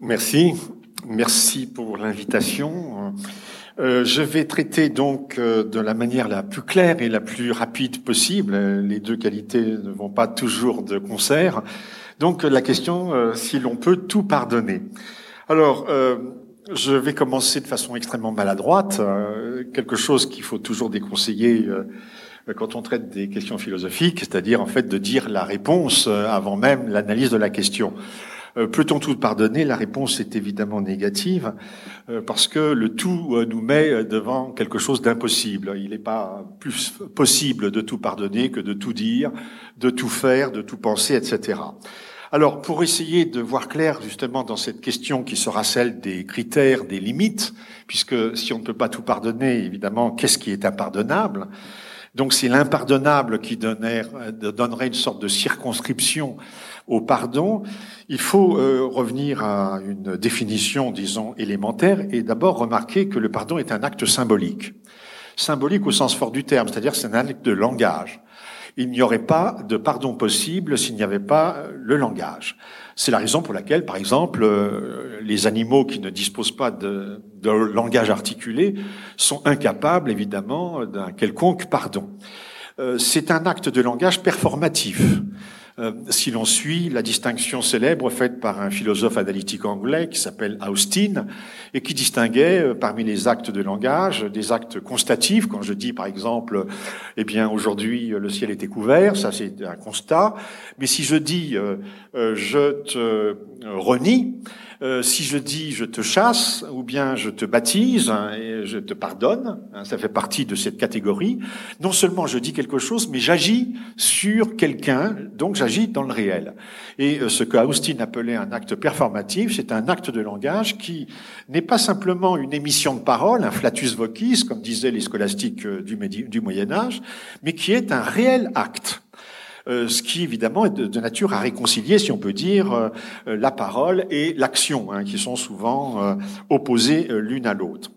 Merci. Merci pour l'invitation. Euh, je vais traiter donc euh, de la manière la plus claire et la plus rapide possible. Les deux qualités ne vont pas toujours de concert. Donc la question, euh, si l'on peut tout pardonner. Alors, je vais commencer de façon extrêmement maladroite, quelque chose qu'il faut toujours déconseiller quand on traite des questions philosophiques, c'est-à-dire en fait de dire la réponse avant même l'analyse de la question. Euh, peut-on tout pardonner? La réponse est évidemment négative, euh, parce que le tout euh, nous met devant quelque chose d'impossible. Il n'est pas plus possible de tout pardonner que de tout dire, de tout faire, de tout penser, etc. Alors, pour essayer de voir clair justement dans cette question qui sera celle des critères, des limites, puisque si on ne peut pas tout pardonner, évidemment, qu'est-ce qui est impardonnable? Donc c'est l'impardonnable qui donnerait une sorte de circonscription au pardon, il faut euh, revenir à une définition, disons, élémentaire, et d'abord remarquer que le pardon est un acte symbolique. Symbolique au sens fort du terme, c'est-à-dire c'est un acte de langage. Il n'y aurait pas de pardon possible s'il n'y avait pas le langage. C'est la raison pour laquelle, par exemple, euh, les animaux qui ne disposent pas de, de langage articulé sont incapables, évidemment, d'un quelconque pardon. Euh, c'est un acte de langage performatif. Euh, si l'on suit la distinction célèbre faite par un philosophe analytique anglais qui s'appelle Austin et qui distinguait euh, parmi les actes de langage des actes constatifs. Quand je dis par exemple, eh bien aujourd'hui le ciel était couvert, ça c'est un constat. Mais si je dis je te renie, euh, si je dis je te chasse ou bien je te baptise hein, et je te pardonne, hein, ça fait partie de cette catégorie. Non seulement je dis quelque chose, mais j'agis sur quelqu'un, donc j'agis dans le réel. Et euh, ce que Austin appelait un acte performatif, c'est un acte de langage qui n'est pas simplement une émission de parole, un flatus vocis, comme disaient les scolastiques euh, du Moyen Âge, mais qui est un réel acte. Euh, ce qui évidemment est de, nature à réconcilier, si on peut dire, euh, la parole et l'action, hein, qui sont souvent euh, opposées l'une à l'autre.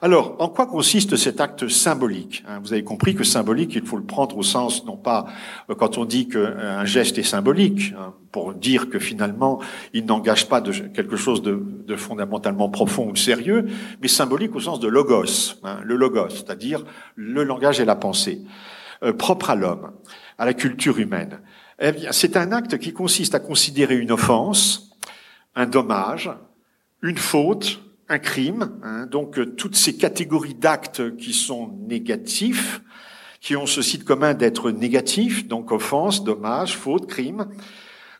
Alors, en quoi consiste cet acte symbolique hein? Vous avez compris que symbolique, il faut le prendre au sens, non pas quand on dit qu'un geste est symbolique, hein, pour dire que finalement, il n'engage pas de quelque chose de, de, fondamentalement profond ou sérieux, mais symbolique au sens de logos, hein, le logos, c'est-à-dire le langage et la pensée, propre à l'homme à la culture humaine Eh bien, c'est un acte qui consiste à considérer une offense, un dommage, une faute, un crime, hein, donc euh, toutes ces catégories d'actes qui sont négatifs, qui ont ceci de commun d'être négatifs, donc offense, dommage, faute, crime,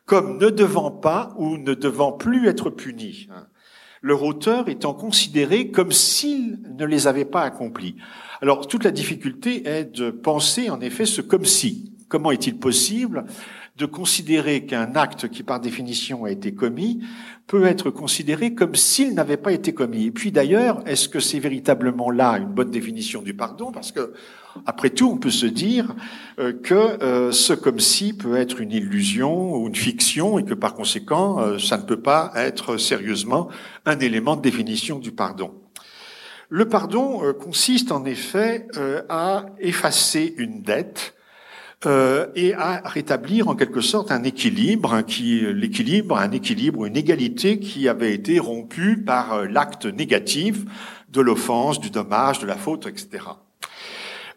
comme ne devant pas ou ne devant plus être punis. Hein. Leur auteur étant considéré comme s'il ne les avait pas accomplis. Alors toute la difficulté est de penser en effet ce comme si. Comment est-il possible de considérer qu'un acte qui par définition a été commis peut être considéré comme s'il n'avait pas été commis? Et puis d'ailleurs, est-ce que c'est véritablement là une bonne définition du pardon? Parce que, après tout, on peut se dire euh, que euh, ce comme si peut être une illusion ou une fiction et que par conséquent, euh, ça ne peut pas être sérieusement un élément de définition du pardon. Le pardon consiste en effet à effacer une dette euh, et à rétablir en quelque sorte un équilibre, qui l'équilibre, un équilibre, une égalité qui avait été rompue par euh, l'acte négatif de l'offense, du dommage, de la faute, etc.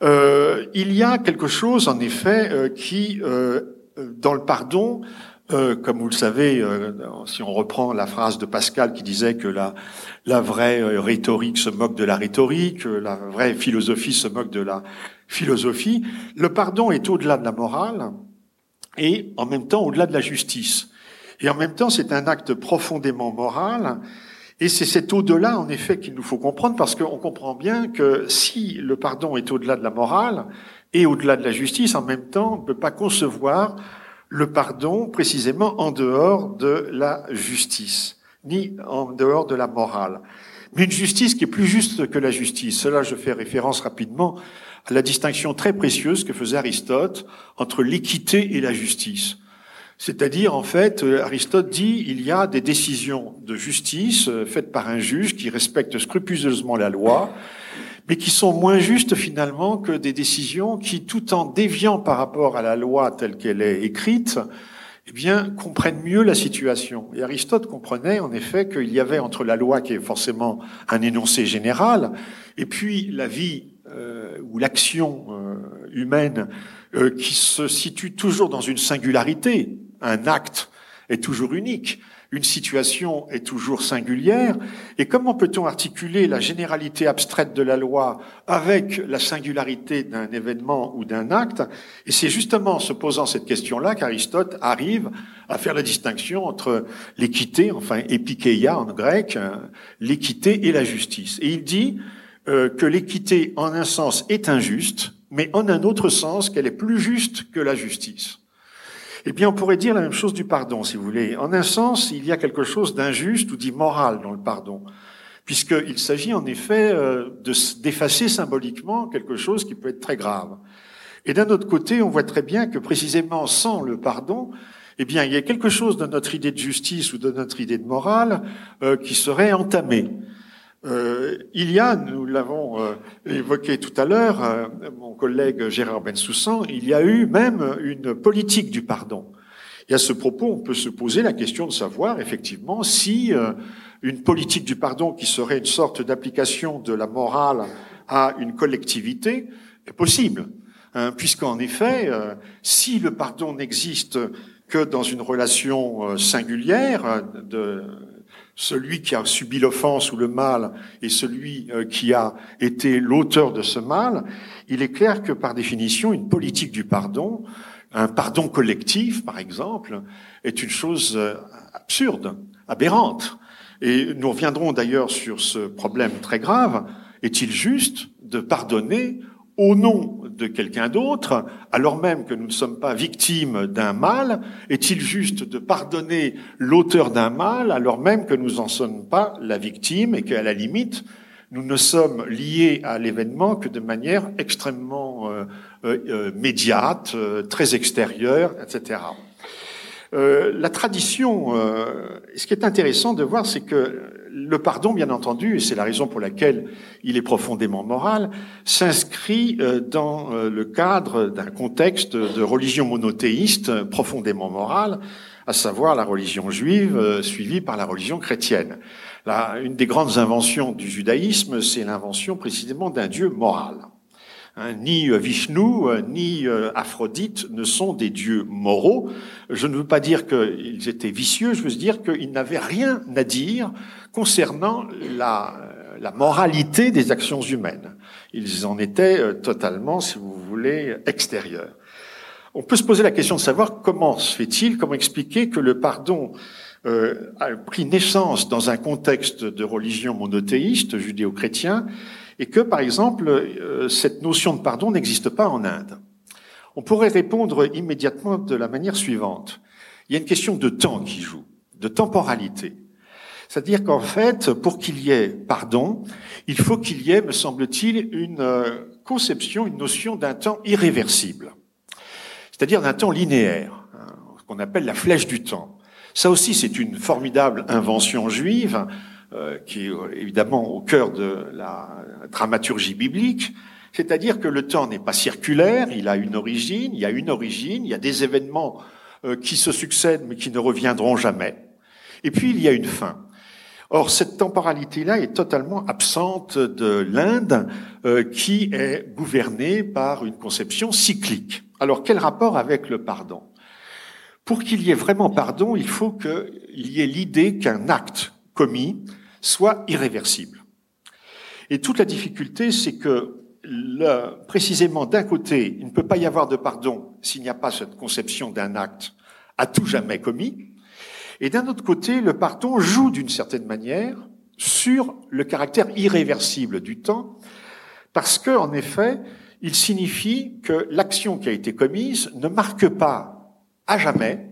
Euh, il y a quelque chose, en effet, euh, qui, dans le pardon, comme vous le savez, si on reprend la phrase de Pascal qui disait que la, la vraie rhétorique se moque de la rhétorique, la vraie philosophie se moque de la philosophie, le pardon est au-delà de la morale et en même temps au-delà de la justice. Et en même temps, c'est un acte profondément moral. Et c'est cet au-delà, en effet, qu'il nous faut comprendre, parce qu'on comprend bien que si le pardon est au-delà de la morale et au-delà de la justice, en même temps, on ne peut pas concevoir le pardon précisément en dehors de la justice, ni en dehors de la morale. Mais une justice qui est plus juste que la justice. Cela, je fais référence rapidement à la distinction très précieuse que faisait Aristote entre l'équité et la justice. C'est-à-dire, en fait, euh, Aristote dit il y a des décisions de justice euh, faites par un juge qui respecte scrupuleusement la loi, mais qui sont moins justes finalement que des décisions qui, tout en déviant par rapport à la loi telle qu'elle est écrite, eh bien, comprennent mieux la situation. Et Aristote comprenait en effet qu'il y avait entre la loi, qui est forcément un énoncé général, et puis la vie ou l'action euh, humaine euh, qui se situe toujours dans une singularité. Un acte est toujours unique une situation est toujours singulière, et comment peut-on articuler la généralité abstraite de la loi avec la singularité d'un événement ou d'un acte? Et c'est justement en se posant cette question-là qu'Aristote arrive à faire la distinction entre l'équité, enfin epikeia en grec, l'équité et la justice. Et il dit euh, que l'équité en un sens est injuste, mais en un autre sens qu'elle est plus juste que la justice. Eh bien, on pourrait dire la même chose du pardon, si vous voulez. En un sens, il y a quelque chose d'injuste ou d'immoral dans le pardon, puisqu'il s'agit en effet euh, d'effacer symboliquement quelque chose qui peut être très grave. Et d'un autre côté, on voit très bien que précisément sans le pardon, eh bien, il y a quelque chose de notre idée de justice ou de notre idée de morale euh, qui serait entamé. Euh, il y a, nous l'avons euh, évoqué tout à l'heure, euh, mon collègue Gérard Bensoussan, il y a eu même une politique du pardon. Et à ce propos, on peut se poser la question de savoir effectivement si une politique du pardon qui serait une sorte d'application de la morale à une collectivité est possible. Hein, Puisqu'en effet, si le pardon n'existe que dans une relation singulière de celui qui a subi l'offense ou le mal et celui euh, qui a été l'auteur de ce mal, il est clair que par définition, une politique du pardon, un pardon collectif par exemple, est une chose euh, absurde, aberrante. Et nous reviendrons d'ailleurs sur ce problème très grave. Est-il juste de pardonner au nom de quelqu'un d'autre, alors même que nous ne sommes pas victimes d'un mal, est-il juste de pardonner l'auteur d'un mal, alors même que nous n'en sommes pas la victime et qu'à la limite, nous ne sommes liés à l'événement que de manière extrêmement euh, euh, euh médiate, euh, très extérieure, etc. Euh, la tradition, ce qui est intéressant de voir, c'est que le pardon, bien entendu, et c'est la raison pour laquelle il est profondément moral, s'inscrit euh, dans euh, le cadre d'un contexte de religion monothéiste profondément morale, à savoir la religion juive euh, suivie par la religion chrétienne. une des grandes inventions du judaïsme, c'est l'invention précisément d'un Dieu moral. Hein, ni Vishnu, ni Aphrodite ne sont des dieux moraux. Je ne veux pas dire qu'ils étaient vicieux, je veux dire qu'ils n'avaient rien à dire concernant la, la moralité des actions humaines. Ils en étaient euh, totalement, si vous voulez, extérieurs. On peut se poser la question de savoir comment se fait-il, comment expliquer que le pardon euh, a pris naissance dans un contexte de religion monothéiste judéo-chrétien et que, par exemple, euh, cette notion de pardon n'existe pas en Inde. On pourrait répondre immédiatement de la manière suivante. Il y a une question de temps qui joue, de temporalité. C'est-à-dire qu'en fait, pour qu'il y ait pardon, il faut qu'il y ait, me semble-t-il, une euh, conception, une notion d'un temps irréversible. C'est-à-dire d'un temps linéaire, hein, qu'on appelle la flèche du temps. Ça aussi, c'est une formidable invention juive, qui est euh, évidemment au cœur de la dramaturgie biblique. C'est-à-dire que le temps n'est pas circulaire, il a une origine, il y a une origine, il y a des événements qui se succèdent mais qui ne reviendront jamais. Et puis il y a une fin. Or, cette temporalité-là est totalement absente de l'Inde, euh, qui est gouvernée par une conception cyclique. Alors, quel rapport avec le pardon? Pour qu'il y ait vraiment pardon, il faut qu'il y ait l'idée qu'un acte commis soit irréversible. Et toute la difficulté, c'est que précisément d'un côté, il ne peut pas y avoir de pardon s'il n'y a pas cette conception d'un acte à tout jamais commis, et d'un autre côté, le pardon joue d'une certaine manière sur le caractère irréversible du temps, parce que, en effet, il signifie que l'action qui a été commise ne marque pas à jamais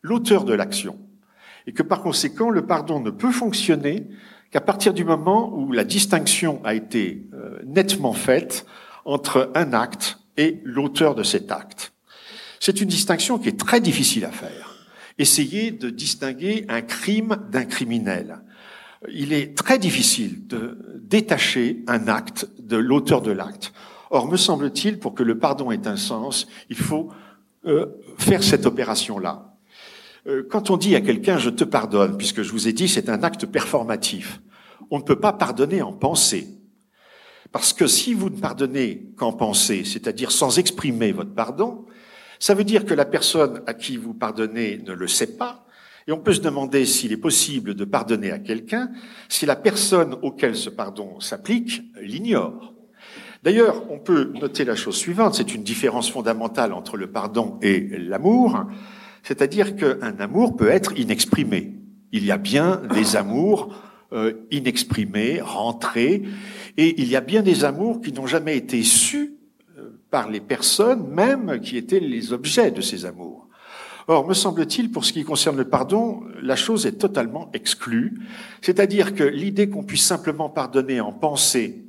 l'auteur de l'action. Et que par conséquent, le pardon ne peut fonctionner qu'à partir du moment où la distinction a été euh, nettement faite entre un acte et l'auteur de cet acte. C'est une distinction qui est très difficile à faire essayer de distinguer un crime d'un criminel. Il est très difficile de détacher un acte de l'auteur de l'acte. Or, me semble-t-il, pour que le pardon ait un sens, il faut euh, faire cette opération-là. Euh, quand on dit à quelqu'un je te pardonne, puisque je vous ai dit c'est un acte performatif, on ne peut pas pardonner en pensée. Parce que si vous ne pardonnez qu'en pensée, c'est-à-dire sans exprimer votre pardon, ça veut dire que la personne à qui vous pardonnez ne le sait pas, et on peut se demander s'il est possible de pardonner à quelqu'un si la personne auquel ce pardon s'applique l'ignore. D'ailleurs, on peut noter la chose suivante, c'est une différence fondamentale entre le pardon et l'amour, c'est-à-dire qu'un amour peut être inexprimé. Il y a bien des amours euh, inexprimés, rentrés, et il y a bien des amours qui n'ont jamais été sus euh, par les personnes même qui étaient les objets de ces amours. Or, me semble-t-il, pour ce qui concerne le pardon, la chose est totalement exclue, c'est-à-dire que l'idée qu'on puisse simplement pardonner en pensée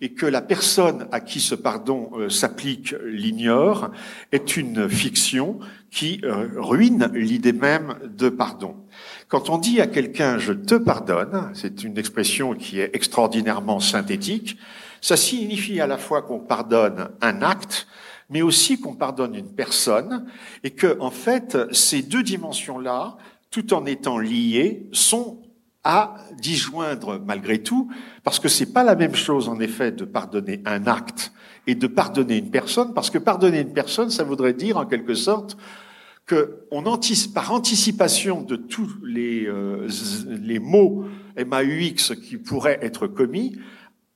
et que la personne à qui ce pardon euh, s'applique l'ignore est une fiction qui euh, ruine l'idée même de pardon. Quand on dit à quelqu'un je te pardonne, c'est une expression qui est extraordinairement synthétique, ça signifie à la fois qu'on pardonne un acte, mais aussi qu'on pardonne une personne, et que, en fait, ces deux dimensions-là, tout en étant liées, sont à disjoindre malgré tout, parce que c'est pas la même chose, en effet, de pardonner un acte et de pardonner une personne, parce que pardonner une personne, ça voudrait dire, en quelque sorte, que on anticipe, par anticipation de tous les, euh, les mots MAUX qui pourraient être commis,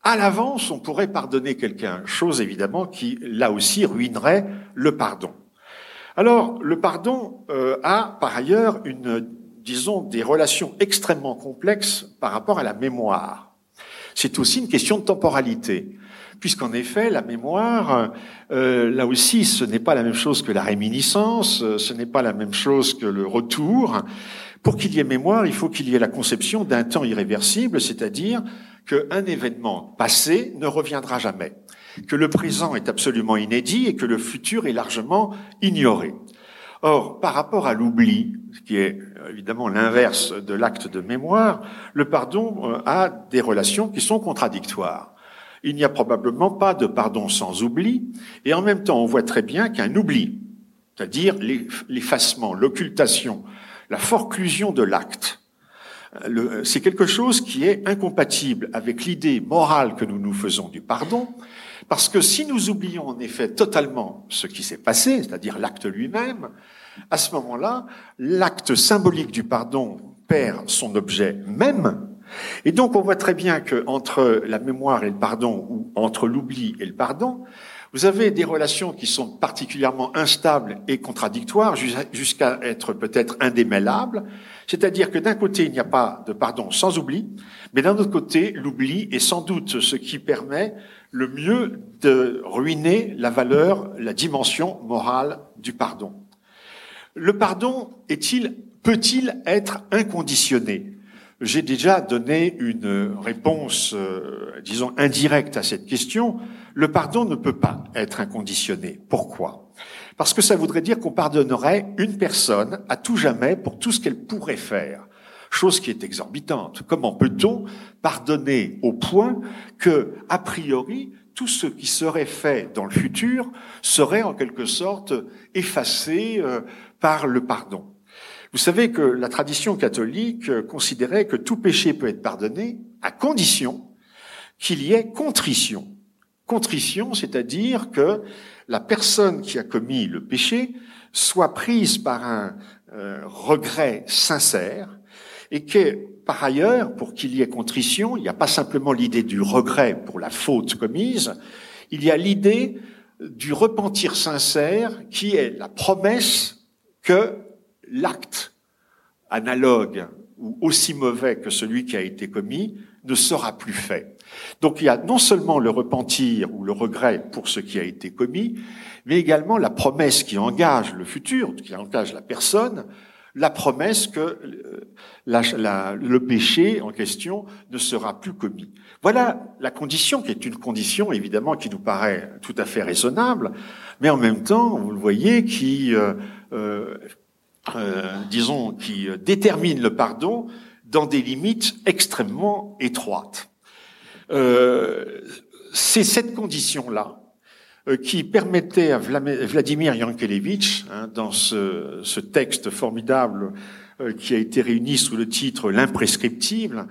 à l'avance, on pourrait pardonner quelqu'un, chose évidemment qui, là aussi, ruinerait le pardon. Alors, le pardon euh, a par ailleurs une, disons, des relations extrêmement complexes par rapport à la mémoire. C'est aussi une question de temporalité, puisqu'en effet, la mémoire, euh, là aussi, ce n'est pas la même chose que la réminiscence, ce n'est pas la même chose que le retour. Pour qu'il y ait mémoire, il faut qu'il y ait la conception d'un temps irréversible, c'est-à-dire qu'un événement passé ne reviendra jamais, que le présent est absolument inédit et que le futur est largement ignoré. Or, par rapport à l'oubli, qui est évidemment l'inverse de l'acte de mémoire, le pardon euh, a des relations qui sont contradictoires. Il n'y a probablement pas de pardon sans oubli, et en même temps on voit très bien qu'un oubli, c'est-à-dire l'effacement, l'occultation, la forclusion de l'acte, c'est quelque chose qui est incompatible avec l'idée morale que nous nous faisons du pardon, parce que si nous oublions en effet totalement ce qui s'est passé, c'est-à-dire l'acte lui-même, à ce moment-là, l'acte symbolique du pardon perd son objet même, et donc on voit très bien que entre la mémoire et le pardon, ou entre l'oubli et le pardon, vous avez des relations qui sont particulièrement instables et contradictoires jusqu'à être peut-être indémêlables. C'est-à-dire que d'un côté, il n'y a pas de pardon sans oubli, mais d'un autre côté, l'oubli est sans doute ce qui permet le mieux de ruiner la valeur, la dimension morale du pardon. Le pardon est-il, peut-il être inconditionné? J'ai déjà donné une réponse, euh, disons, indirecte à cette question le pardon ne peut pas être inconditionné. Pourquoi? Parce que ça voudrait dire qu'on pardonnerait une personne à tout jamais pour tout ce qu'elle pourrait faire. Chose qui est exorbitante. Comment peut-on pardonner au point que, a priori, tout ce qui serait fait dans le futur serait en quelque sorte effacé euh, par le pardon Vous savez que la tradition catholique considérait que tout péché peut être pardonné à condition qu'il y ait contrition. Contrition, c'est-à-dire que la personne qui a commis le péché soit prise par un euh, regret sincère et que, par ailleurs, pour qu'il y ait contrition, il n'y a pas simplement l'idée du regret pour la faute commise, il y a l'idée du repentir sincère qui est la promesse que l'acte analogue ou aussi mauvais que celui qui a été commis ne sera plus fait. Donc il y a non seulement le repentir ou le regret pour ce qui a été commis, mais également la promesse qui engage le futur, qui engage la personne, la promesse que euh, le péché en question ne sera plus commis. Voilà la condition qui est une condition évidemment qui nous paraît tout à fait raisonnable, mais en même temps, vous le voyez, qui, euh, disons, qui détermine le pardon dans des limites extrêmement étroites. Euh, c'est cette condition-là euh, qui permettait à Vladimir Yankelevitch, hein, dans ce, ce, texte formidable euh, qui a été réuni sous le titre L'imprescriptible,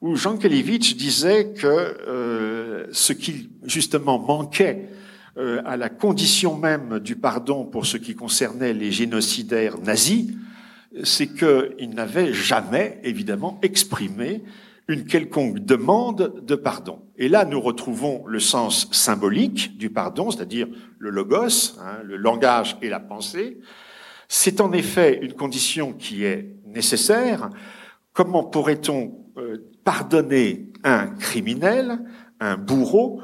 où Yankelevitch disait que euh, ce qui justement manquait à la condition même du pardon pour ce qui concernait les génocidaires nazis, c'est qu'ils n'avaient jamais, évidemment, exprimé une quelconque demande de pardon. Et là, nous retrouvons le sens symbolique du pardon, c'est-à-dire le logos, hein, le langage et la pensée. C'est en effet une condition qui est nécessaire. Comment pourrait-on euh, pardonner un criminel, un bourreau,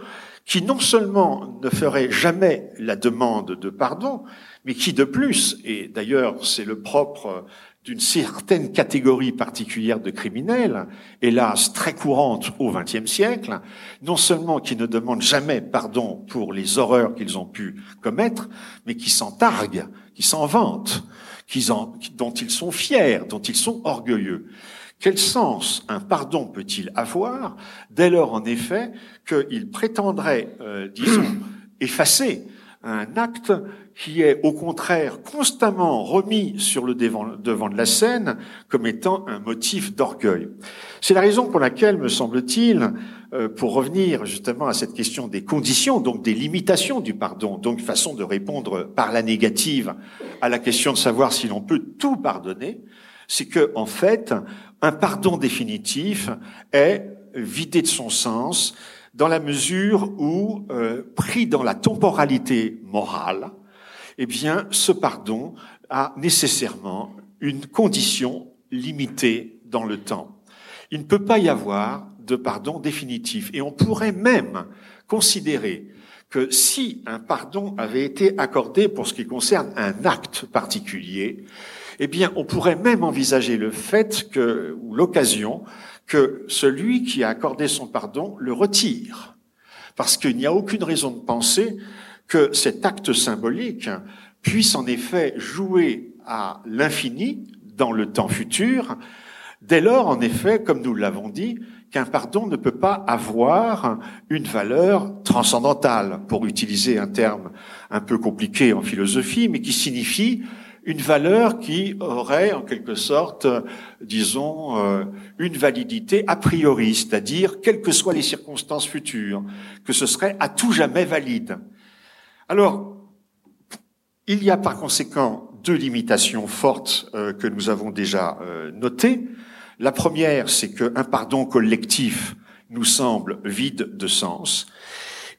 qui non seulement ne ferait jamais la demande de pardon, mais qui de plus, et d'ailleurs c'est le propre d'une certaine catégorie particulière de criminels, hélas très courante au XXe siècle, non seulement qui ne demandent jamais pardon pour les horreurs qu'ils ont pu commettre, mais qui s'en targuent, qui s'en vantent, dont ils sont fiers, dont ils sont orgueilleux. Quel sens un pardon peut-il avoir dès lors, en effet, qu'il prétendrait, euh, disons, effacer un acte qui est au contraire constamment remis sur le devant, de la scène comme étant un motif d'orgueil? C'est la raison pour laquelle, me semble-t-il, euh, pour revenir justement à cette question des conditions, donc des limitations du pardon, donc façon de répondre par la négative à la question de savoir si l'on peut tout pardonner, c'est que en fait, un pardon définitif est vidé de son sens dans la mesure où, euh, pris dans la temporalité morale, eh bien, ce pardon a nécessairement une condition limitée dans le temps. Il ne peut pas y avoir de pardon définitif. Et on pourrait même considérer que si un pardon avait été accordé pour ce qui concerne un acte particulier, eh bien, on pourrait même envisager le fait que, ou l'occasion, que celui qui a accordé son pardon le retire. Parce qu'il n'y a aucune raison de penser que cet acte symbolique puisse en effet jouer à l'infini dans le temps futur, dès lors, en effet, comme nous l'avons dit, qu'un pardon ne peut pas avoir une valeur transcendantale, pour utiliser un terme un peu compliqué en philosophie, mais qui signifie une valeur qui aurait en quelque sorte, disons, euh, une validité a priori, c'est-à-dire, quelles que soient les circonstances futures, que ce serait à tout jamais valide. Alors, il y a par conséquent deux limitations fortes euh, que nous avons déjà euh, notées. La première, c'est qu'un pardon collectif nous semble vide de sens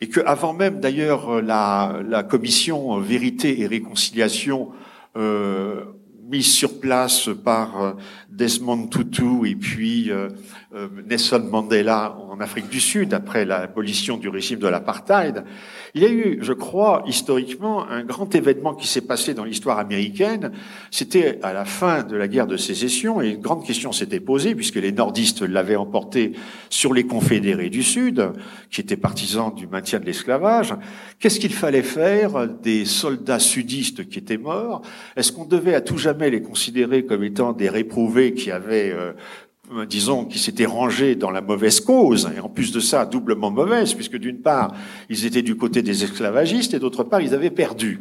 et que avant même d'ailleurs la, commission vérité et réconciliation euh, mise sur place par euh, Desmond Tutu et puis euh, euh, Nelson Mandela en Afrique du Sud après l'abolition du régime de l'apartheid. Il y a eu, je crois, historiquement, un grand événement qui s'est passé dans l'histoire américaine. C'était à la fin de la guerre de sécession et une grande question s'était posée puisque les nordistes l'avaient emporté sur les confédérés du Sud, qui étaient partisans du maintien de l'esclavage. Qu'est-ce qu'il fallait faire des soldats sudistes qui étaient morts? Est-ce qu'on devait à tout jamais les considérer comme étant des réprouvés qui avaient euh, disons, qui s'étaient rangés dans la mauvaise cause, et en plus de ça, doublement mauvaise, puisque d'une part, ils étaient du côté des esclavagistes, et d'autre part, ils avaient perdu.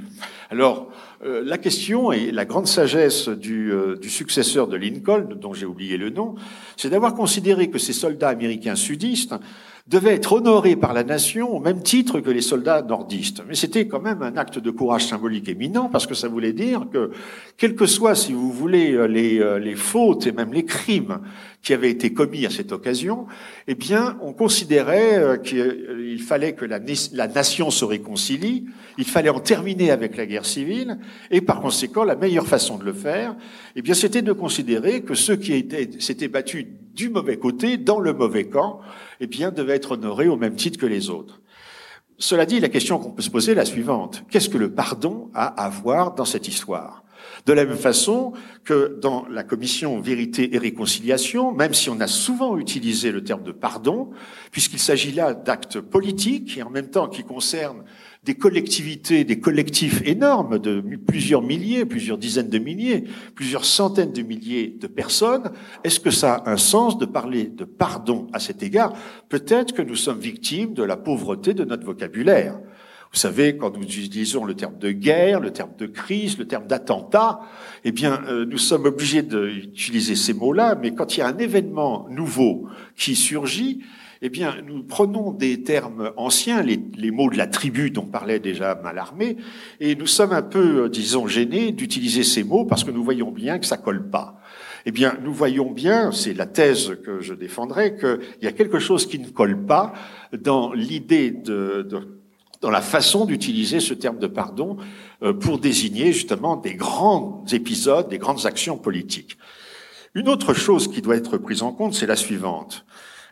Alors, euh, la question et la grande sagesse euh, du successeur de Lincoln, dont j'ai oublié le nom, c'est d'avoir considéré que ces soldats américains sudistes devaient être honorés par la nation au même titre que les soldats nordistes. Mais c'était quand même un acte de courage symbolique éminent parce que ça voulait dire que, quel que soit, si vous voulez, euh, les, euh, les fautes et même les crimes qui avaient été commis à cette occasion, eh bien, on considérait euh, qu'il fallait que la, la nation se réconcilie, il fallait en terminer avec la guerre civile, et par conséquent, la meilleure façon de le faire, eh bien, c'était de considérer que ceux qui s'étaient battus du mauvais côté, dans le mauvais camp, eh bien, devait être honoré au même titre que les autres. Cela dit, la question qu'on peut se poser est la suivante. Qu'est-ce que le pardon a à voir dans cette histoire? De la même façon que dans la commission Vérité et Réconciliation, même si on a souvent utilisé le terme de pardon, puisqu'il s'agit là d'actes politiques et en même temps qui concernent des collectivités, des collectifs énormes de plusieurs milliers, plusieurs dizaines de milliers, plusieurs centaines de milliers de personnes, est-ce que ça a un sens de parler de pardon à cet égard? Peut-être que nous sommes victimes de la pauvreté de notre vocabulaire. Vous savez, quand nous utilisons le terme de guerre, le terme de crise, le terme d'attentat, eh bien, euh, nous sommes obligés d'utiliser ces mots-là, mais quand il y a un événement nouveau qui surgit, eh bien, nous prenons des termes anciens, les, mots de la tribu dont parlait déjà Malarmé, et nous sommes un peu, euh, disons, gênés d'utiliser ces mots parce que nous voyons bien que ça colle pas. Eh bien, nous voyons bien, c'est la thèse que je défendrai, qu'il y a quelque chose qui ne colle pas dans l'idée de, de dans la façon d'utiliser ce terme de pardon euh, pour désigner justement des grands épisodes, des grandes actions politiques. Une autre chose qui doit être prise en compte, c'est la suivante.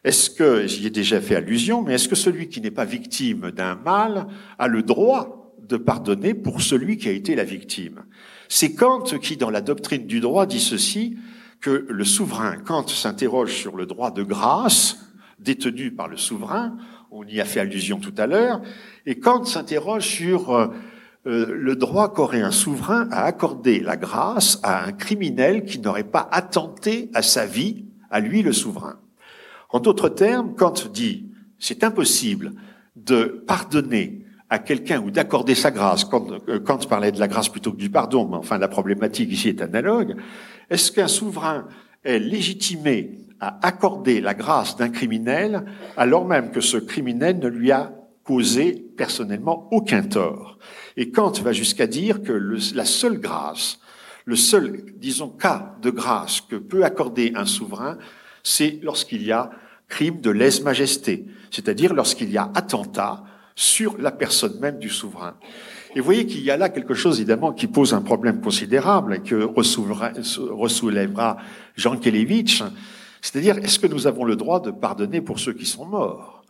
Est-ce que, j'y ai déjà fait allusion, mais est-ce que celui qui n'est pas victime d'un mal a le droit de pardonner pour celui qui a été la victime? C'est Kant qui, dans la doctrine du droit, dit ceci, que le souverain, Kant s'interroge sur le droit de grâce détenu par le souverain, on y a fait allusion tout à l'heure, et Kant s'interroge sur euh, euh, le droit qu'aurait un souverain à accorder la grâce à un criminel qui n'aurait pas attenté à sa vie, à lui le souverain. En d'autres termes, Kant dit, c'est impossible de pardonner à quelqu'un ou d'accorder sa grâce, Kant, euh, Kant parlait de la grâce plutôt que du pardon, mais enfin la problématique ici est analogue, est-ce qu'un souverain est légitimé à accorder la grâce d'un criminel alors même que ce criminel ne lui a causé personnellement aucun tort? Et Kant va jusqu'à dire que la seule grâce, le seul, disons, cas de grâce que peut accorder un souverain, c'est lorsqu'il y a crime de lèse-majesté, c'est-à-dire lorsqu'il y a attentat sur la personne même du souverain. Et vous voyez qu'il y a là quelque chose, évidemment, qui pose un problème considérable et que ressoulèvera Jean Kelevitch, c'est-à-dire, est-ce que nous avons le droit de pardonner pour ceux qui sont morts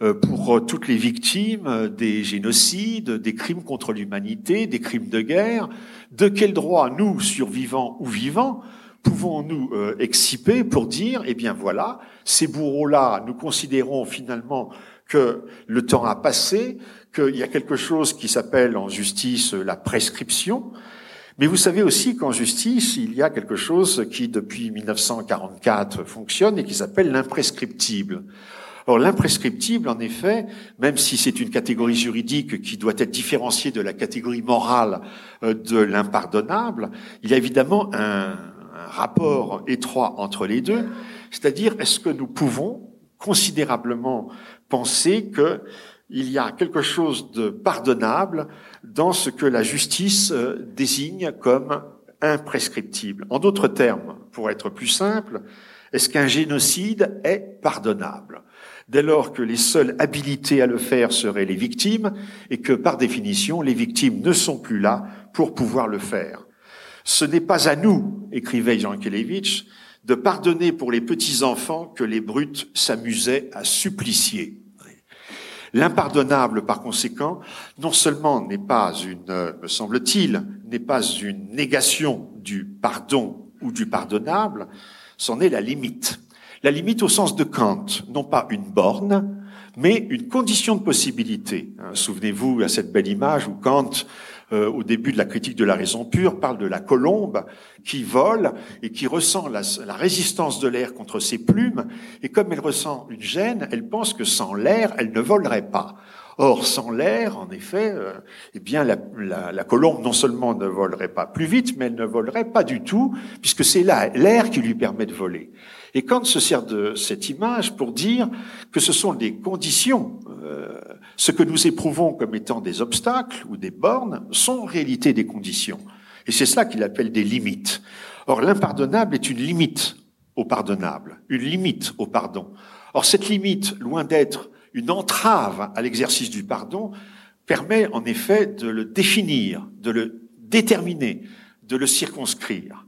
euh, pour toutes les victimes des génocides, des crimes contre l'humanité, des crimes de guerre, de quel droit nous, survivants ou vivants, pouvons-nous euh, exciper pour dire, eh bien voilà, ces bourreaux-là, nous considérons finalement que le temps a passé, qu'il y a quelque chose qui s'appelle en justice la prescription, mais vous savez aussi qu'en justice, il y a quelque chose qui, depuis 1944, fonctionne et qui s'appelle l'imprescriptible. Or, l'imprescriptible, en effet, même si c'est une catégorie juridique qui doit être différenciée de la catégorie morale euh, de l'impardonnable, il y a évidemment un, un rapport étroit entre les deux, c'est-à-dire est-ce que nous pouvons considérablement penser qu'il y a quelque chose de pardonnable dans ce que la justice euh, désigne comme imprescriptible. En d'autres termes, pour être plus simple, est-ce qu'un génocide est pardonnable? Dès lors que les seules habilités à le faire seraient les victimes et que par définition les victimes ne sont plus là pour pouvoir le faire. Ce n'est pas à nous, écrivait Jean Kelevitch, de pardonner pour les petits-enfants que les brutes s'amusaient à supplicier. L'impardonnable, par conséquent, non seulement n'est pas une, me semble-t-il, n'est pas une négation du pardon ou du pardonnable, c'en est la limite. La limite au sens de Kant, non pas une borne, mais une condition de possibilité. Hein, souvenez-vous à cette belle image où Kant euh, au début de la critique de la raison pure, parle de la colombe qui vole et qui ressent la, résistance de l'air contre ses plumes, et comme elle ressent une gêne, elle pense que sans l'air, elle ne volerait pas. Or, sans l'air, en effet, euh, eh bien, la, la, la, colombe non seulement ne volerait pas plus vite, mais elle ne volerait pas du tout, puisque c'est l'air qui lui permet de voler. Et Kant se sert de cette image pour dire que ce sont des conditions, euh, ce que nous éprouvons comme étant des obstacles ou des bornes sont en réalité des conditions. Et c'est ça qu'il appelle des limites. Or, l'impardonnable est une limite au pardonnable, une limite au pardon. Or, cette limite, loin d'être une entrave à l'exercice du pardon, permet en effet de le définir, de le déterminer, de le circonscrire.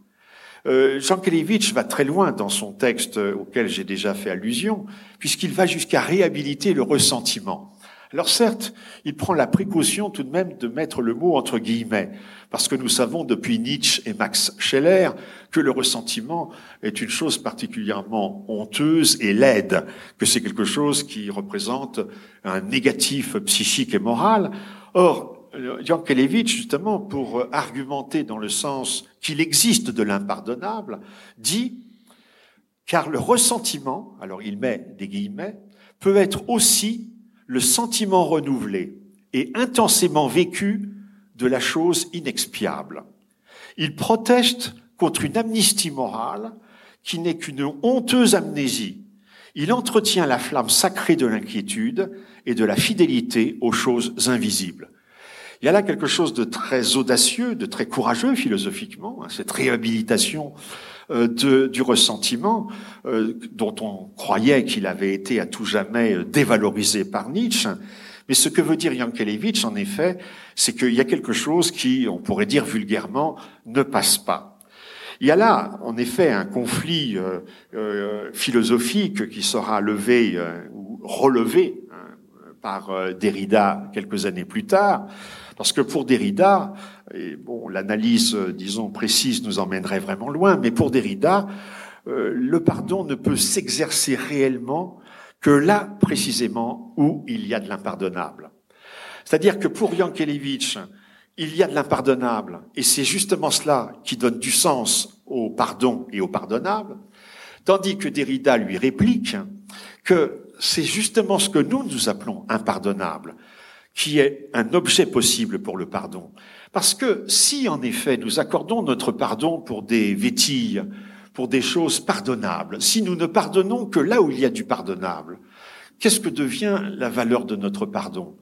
Euh, Jean Kelevitch va très loin dans son texte auquel j'ai déjà fait allusion, puisqu'il va jusqu'à réhabiliter le ressentiment. Alors certes, il prend la précaution tout de même de mettre le mot entre guillemets, parce que nous savons depuis Nietzsche et Max Scheller que le ressentiment est une chose particulièrement honteuse et laide, que c'est quelque chose qui représente un négatif psychique et moral. Or, Yankelevitch, justement, pour argumenter dans le sens qu'il existe de l'impardonnable, dit car le ressentiment, alors il met des guillemets, peut être aussi le sentiment renouvelé, et intensément vécu de la chose inexpiable. Il proteste contre une amnistie morale qui n'est qu'une honteuse amnésie. Il entretient la flamme sacrée de l'inquiétude et de la fidélité aux choses invisibles. Il y a là quelque chose de très audacieux, de très courageux philosophiquement, hein, cette réhabilitation euh, de, du ressentiment euh, dont on croyait qu'il avait été à tout jamais euh, dévalorisé par Nietzsche. Mais ce que veut dire Yankelevitch, en effet, c'est qu'il y a quelque chose qui, on pourrait dire vulgairement, ne passe pas. Il y a là, en effet, un conflit philosophique qui sera levé ou relevé hein, par Derrida quelques années plus tard, parce que pour Derrida, bon, l'analyse, euh, disons, précise nous emmènerait vraiment loin, mais pour Derrida, euh, le pardon ne peut s'exercer réellement que là, précisément, où il y a de l'impardonnable. C'est-à-dire que pour Yankelevitch, il y a de l'impardonnable, et c'est justement cela qui donne du sens au pardon et au pardonnable, tandis que Derrida lui réplique que c'est justement ce que nous nous appelons impardonnable, qui est un objet possible pour le pardon. Parce que si en effet nous accordons notre pardon pour des vétilles, pour des choses pardonnables, si nous ne pardonnons que là où il y a du pardonnable, qu'est-ce que devient la valeur de notre pardon?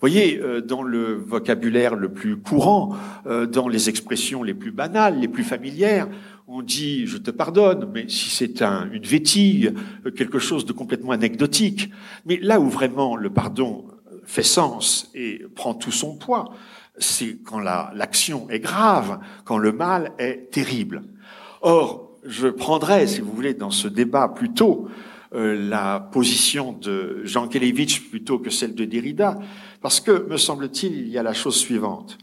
Voyez, euh, dans le vocabulaire le plus courant, euh, dans les expressions les plus banales, les plus familières, on dit je te pardonne, mais si c'est un, une vétille, euh, quelque chose de complètement anecdotique. Mais là où vraiment le pardon fait sens et prend tout son poids, c'est quand l'action est grave, quand le mal est terrible. Or, je prendrais, si vous voulez, dans ce débat plutôt euh, la position de Jean Kelevitch plutôt que celle de Derrida, parce que, me semble-t-il, il y a la chose suivante.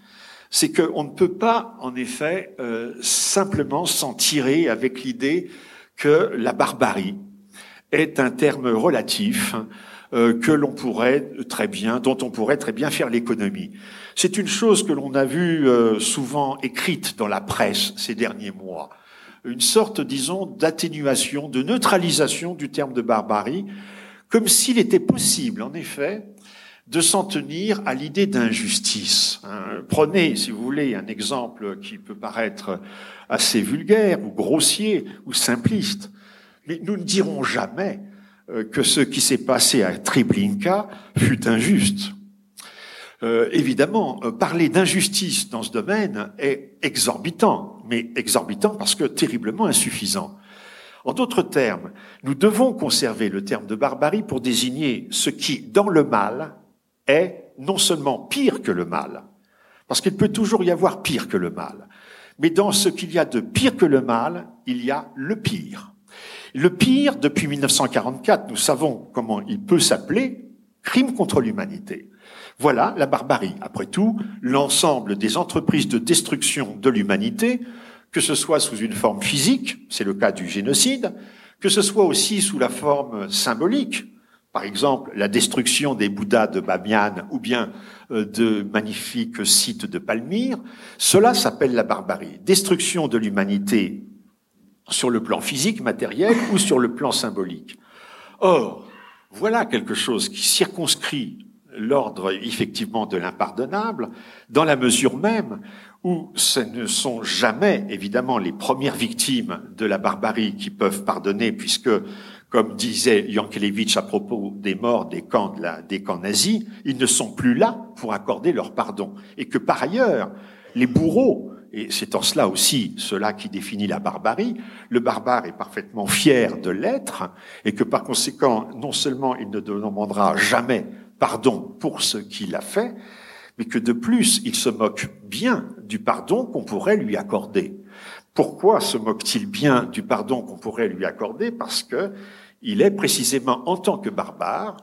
C'est qu'on ne peut pas, en effet, euh, simplement s'en tirer avec l'idée que la barbarie est un terme relatif que l'on pourrait très bien, dont on pourrait très bien faire l'économie. C'est une chose que l'on a vue euh, souvent écrite dans la presse ces derniers mois. Une sorte, disons, d'atténuation, de neutralisation du terme de barbarie, comme s'il était possible, en effet, de s'en tenir à l'idée d'injustice. Hein. Prenez, si vous voulez, un exemple qui peut paraître assez vulgaire ou grossier ou simpliste, mais nous ne dirons jamais euh, que ce qui s'est passé à Treblinka fut injuste. Euh, évidemment, euh, parler d'injustice dans ce domaine est exorbitant, mais exorbitant parce que terriblement insuffisant. En d'autres termes, nous devons conserver le terme de barbarie pour désigner ce qui, dans le mal, est non seulement pire que le mal, parce qu'il peut toujours y avoir pire que le mal, mais dans ce qu'il y a de pire que le mal, il y a le pire. Le pire, depuis 1944, nous savons comment il peut s'appeler crime contre l'humanité. Voilà la barbarie. Après tout, l'ensemble des entreprises de destruction de l'humanité, que ce soit sous une forme physique, c'est le cas du génocide, que ce soit aussi sous la forme symbolique, par exemple la destruction des Bouddhas de Bamiyan ou bien euh, de magnifiques sites de Palmyre, cela s'appelle la barbarie. Destruction de l'humanité sur le plan physique, matériel ou sur le plan symbolique. Or, voilà quelque chose qui circonscrit l'ordre effectivement de l'impardonnable, dans la mesure même où ce ne sont jamais évidemment les premières victimes de la barbarie qui peuvent pardonner, puisque, comme disait Yankelevitch à propos des morts des camps, des camps nazis, ils ne sont plus là pour accorder leur pardon, et que par ailleurs, les bourreaux et c'est en cela aussi cela qui définit la barbarie, le barbare est parfaitement fier de l'être, et que par conséquent, non seulement il ne demandera jamais pardon pour ce qu'il a fait, mais que de plus, il se moque bien du pardon qu'on pourrait lui accorder. Pourquoi se moque-t-il bien du pardon qu'on pourrait lui accorder? Parce que il est précisément en tant que barbare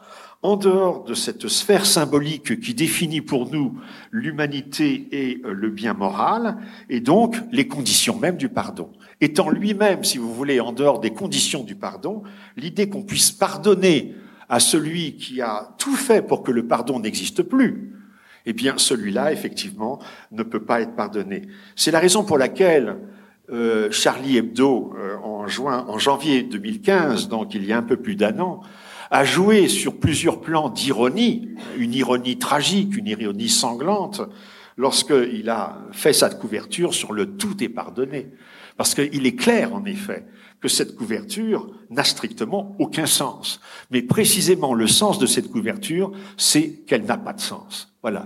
en dehors de cette sphère symbolique qui définit pour nous l'humanité et euh, le bien moral, et donc les conditions même du pardon. Étant lui-même, si vous voulez, en dehors des conditions du pardon, l'idée qu'on puisse pardonner à celui qui a tout fait pour que le pardon n'existe plus, eh bien celui-là, effectivement, ne peut pas être pardonné. C'est la raison pour laquelle euh, Charlie Hebdo, euh, en, juin, en janvier 2015, donc il y a un peu plus d'un an, a joué sur plusieurs plans d'ironie, une ironie tragique, une ironie sanglante, lorsqu'il a fait sa couverture sur le tout est pardonné. Parce qu'il est clair, en effet, que cette couverture n'a strictement aucun sens. Mais précisément, le sens de cette couverture, c'est qu'elle n'a pas de sens. Voilà.